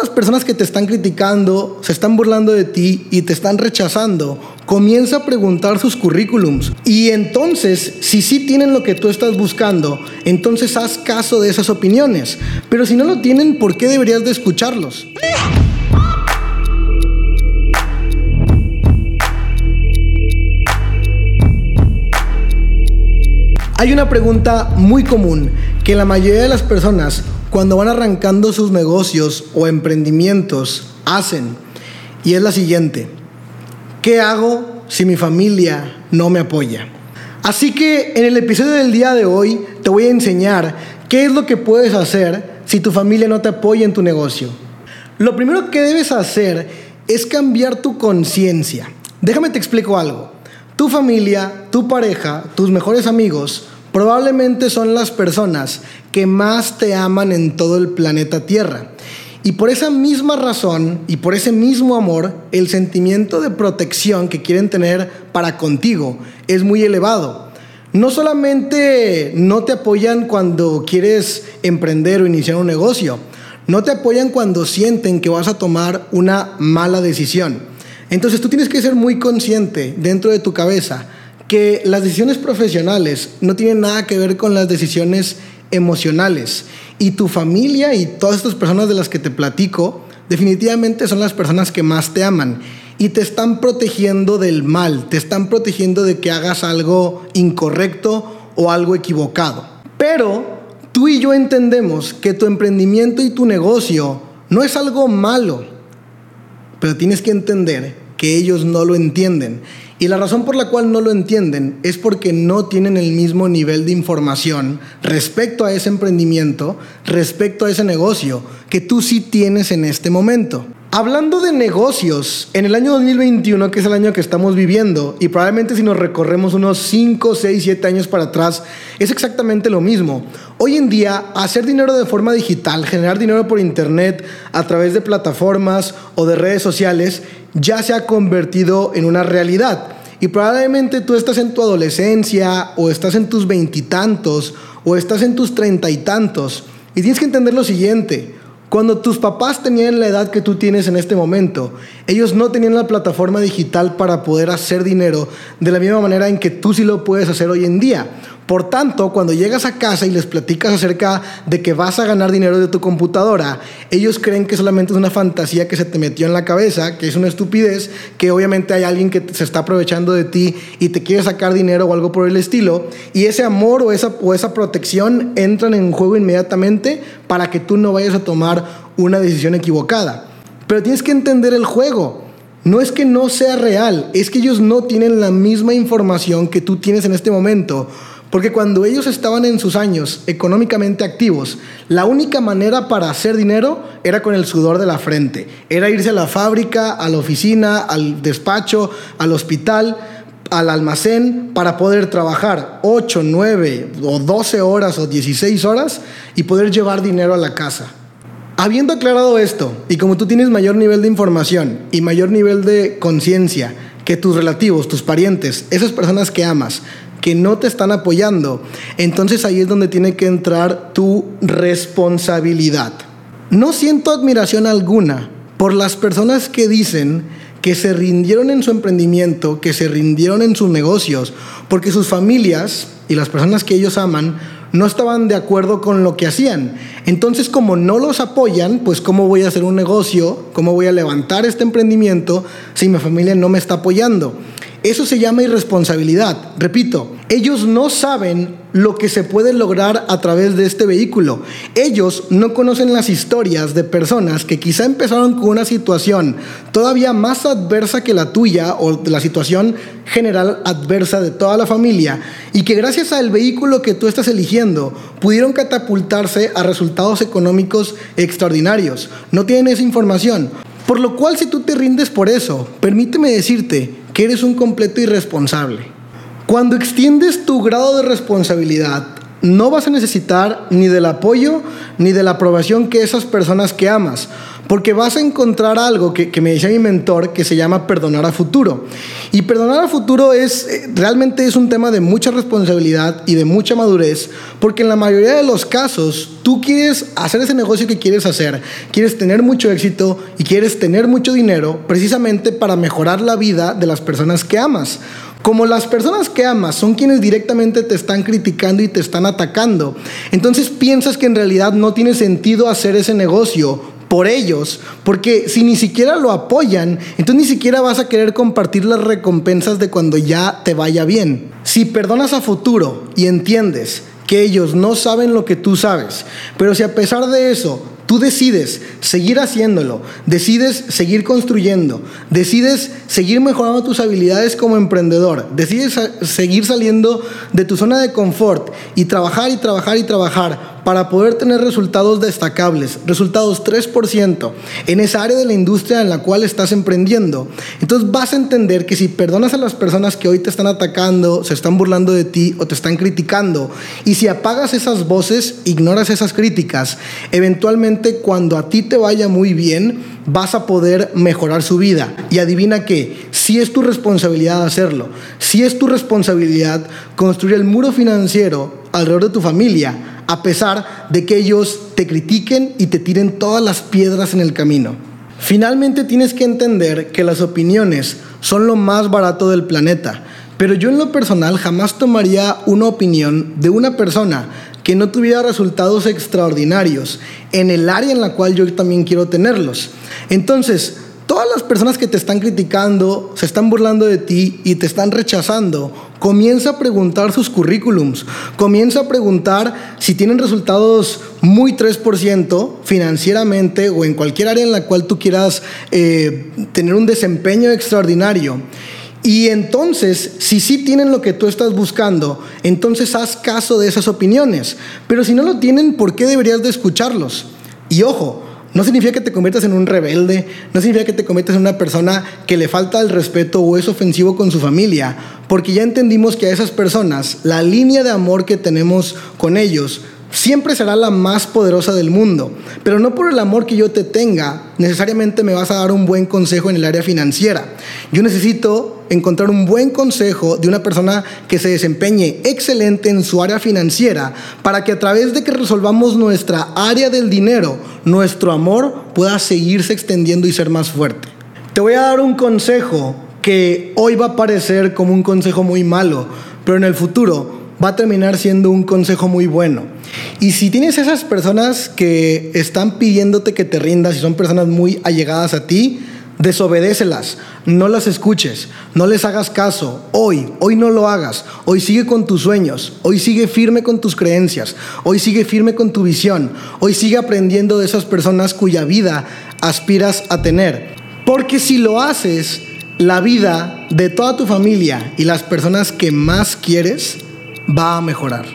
las personas que te están criticando, se están burlando de ti y te están rechazando, comienza a preguntar sus currículums. Y entonces, si sí tienen lo que tú estás buscando, entonces haz caso de esas opiniones. Pero si no lo tienen, ¿por qué deberías de escucharlos? Hay una pregunta muy común que la mayoría de las personas cuando van arrancando sus negocios o emprendimientos hacen y es la siguiente. ¿Qué hago si mi familia no me apoya? Así que en el episodio del día de hoy te voy a enseñar qué es lo que puedes hacer si tu familia no te apoya en tu negocio. Lo primero que debes hacer es cambiar tu conciencia. Déjame te explico algo. Tu familia, tu pareja, tus mejores amigos probablemente son las personas que más te aman en todo el planeta Tierra. Y por esa misma razón y por ese mismo amor, el sentimiento de protección que quieren tener para contigo es muy elevado. No solamente no te apoyan cuando quieres emprender o iniciar un negocio, no te apoyan cuando sienten que vas a tomar una mala decisión entonces tú tienes que ser muy consciente dentro de tu cabeza que las decisiones profesionales no tienen nada que ver con las decisiones emocionales. Y tu familia y todas estas personas de las que te platico definitivamente son las personas que más te aman y te están protegiendo del mal, te están protegiendo de que hagas algo incorrecto o algo equivocado. Pero tú y yo entendemos que tu emprendimiento y tu negocio no es algo malo pero tienes que entender que ellos no lo entienden. Y la razón por la cual no lo entienden es porque no tienen el mismo nivel de información respecto a ese emprendimiento, respecto a ese negocio que tú sí tienes en este momento. Hablando de negocios, en el año 2021, que es el año que estamos viviendo, y probablemente si nos recorremos unos 5, 6, 7 años para atrás, es exactamente lo mismo. Hoy en día, hacer dinero de forma digital, generar dinero por internet a través de plataformas o de redes sociales, ya se ha convertido en una realidad. Y probablemente tú estás en tu adolescencia, o estás en tus veintitantos, o estás en tus treinta y tantos, y tienes que entender lo siguiente. Cuando tus papás tenían la edad que tú tienes en este momento, ellos no tenían la plataforma digital para poder hacer dinero de la misma manera en que tú sí lo puedes hacer hoy en día. Por tanto, cuando llegas a casa y les platicas acerca de que vas a ganar dinero de tu computadora, ellos creen que solamente es una fantasía que se te metió en la cabeza, que es una estupidez, que obviamente hay alguien que se está aprovechando de ti y te quiere sacar dinero o algo por el estilo, y ese amor o esa, esa protección entran en juego inmediatamente para que tú no vayas a tomar una decisión equivocada. Pero tienes que entender el juego. No es que no sea real, es que ellos no tienen la misma información que tú tienes en este momento porque cuando ellos estaban en sus años económicamente activos, la única manera para hacer dinero era con el sudor de la frente. Era irse a la fábrica, a la oficina, al despacho, al hospital, al almacén para poder trabajar 8, 9 o 12 horas o 16 horas y poder llevar dinero a la casa. Habiendo aclarado esto, y como tú tienes mayor nivel de información y mayor nivel de conciencia que tus relativos, tus parientes, esas personas que amas, que no te están apoyando, entonces ahí es donde tiene que entrar tu responsabilidad. No siento admiración alguna por las personas que dicen que se rindieron en su emprendimiento, que se rindieron en sus negocios, porque sus familias y las personas que ellos aman no estaban de acuerdo con lo que hacían. Entonces, como no los apoyan, pues cómo voy a hacer un negocio, cómo voy a levantar este emprendimiento si mi familia no me está apoyando. Eso se llama irresponsabilidad. Repito, ellos no saben lo que se puede lograr a través de este vehículo. Ellos no conocen las historias de personas que quizá empezaron con una situación todavía más adversa que la tuya o la situación general adversa de toda la familia y que gracias al vehículo que tú estás eligiendo pudieron catapultarse a resultados económicos extraordinarios. No tienen esa información. Por lo cual si tú te rindes por eso, permíteme decirte que eres un completo irresponsable. Cuando extiendes tu grado de responsabilidad no vas a necesitar ni del apoyo ni de la aprobación que esas personas que amas, porque vas a encontrar algo que, me decía mi mentor que se llama perdonar a futuro. Y perdonar a futuro es eh, realmente es un tema de mucha responsabilidad y de mucha madurez, porque en la mayoría de los casos tú quieres hacer ese negocio que quieres hacer, quieres tener mucho éxito y quieres tener mucho dinero precisamente para mejorar la vida de las personas que amas. Como las personas que amas son quienes directamente te están criticando y te están atacando, entonces piensas que en realidad no tiene sentido hacer ese negocio por ellos, porque si ni siquiera lo apoyan, entonces ni siquiera vas a querer compartir las recompensas de cuando ya te vaya bien. Si perdonas a futuro y entiendes que ellos no saben lo que tú sabes, pero si a pesar de eso Tú decides seguir haciéndolo, decides seguir construyendo, decides seguir mejorando tus habilidades como emprendedor, decides seguir saliendo de tu zona de confort y trabajar y trabajar y trabajar para poder tener resultados destacables, resultados 3% en esa área de la industria en la cual estás emprendiendo, entonces vas a entender que si perdonas a las personas que hoy te están atacando, se están burlando de ti o te están criticando, y si apagas esas voces, ignoras esas críticas, eventualmente cuando a ti te vaya muy bien, vas a poder mejorar su vida. Y adivina que si es tu responsabilidad hacerlo, si es tu responsabilidad construir el muro financiero alrededor de tu familia, a pesar de que ellos te critiquen y te tiren todas las piedras en el camino. Finalmente tienes que entender que las opiniones son lo más barato del planeta, pero yo en lo personal jamás tomaría una opinión de una persona que no tuviera resultados extraordinarios en el área en la cual yo también quiero tenerlos. Entonces, todas las personas que te están criticando, se están burlando de ti y te están rechazando, comienza a preguntar sus currículums, comienza a preguntar si tienen resultados muy 3% financieramente o en cualquier área en la cual tú quieras eh, tener un desempeño extraordinario. Y entonces, si sí tienen lo que tú estás buscando, entonces haz caso de esas opiniones. Pero si no lo tienen, ¿por qué deberías de escucharlos? Y ojo, no significa que te conviertas en un rebelde, no significa que te conviertas en una persona que le falta el respeto o es ofensivo con su familia, porque ya entendimos que a esas personas la línea de amor que tenemos con ellos siempre será la más poderosa del mundo. Pero no por el amor que yo te tenga, necesariamente me vas a dar un buen consejo en el área financiera. Yo necesito encontrar un buen consejo de una persona que se desempeñe excelente en su área financiera para que a través de que resolvamos nuestra área del dinero, nuestro amor pueda seguirse extendiendo y ser más fuerte. Te voy a dar un consejo que hoy va a parecer como un consejo muy malo, pero en el futuro va a terminar siendo un consejo muy bueno. Y si tienes esas personas que están pidiéndote que te rindas y son personas muy allegadas a ti, Desobedécelas, no las escuches, no les hagas caso. Hoy, hoy no lo hagas. Hoy sigue con tus sueños, hoy sigue firme con tus creencias, hoy sigue firme con tu visión, hoy sigue aprendiendo de esas personas cuya vida aspiras a tener. Porque si lo haces, la vida de toda tu familia y las personas que más quieres va a mejorar.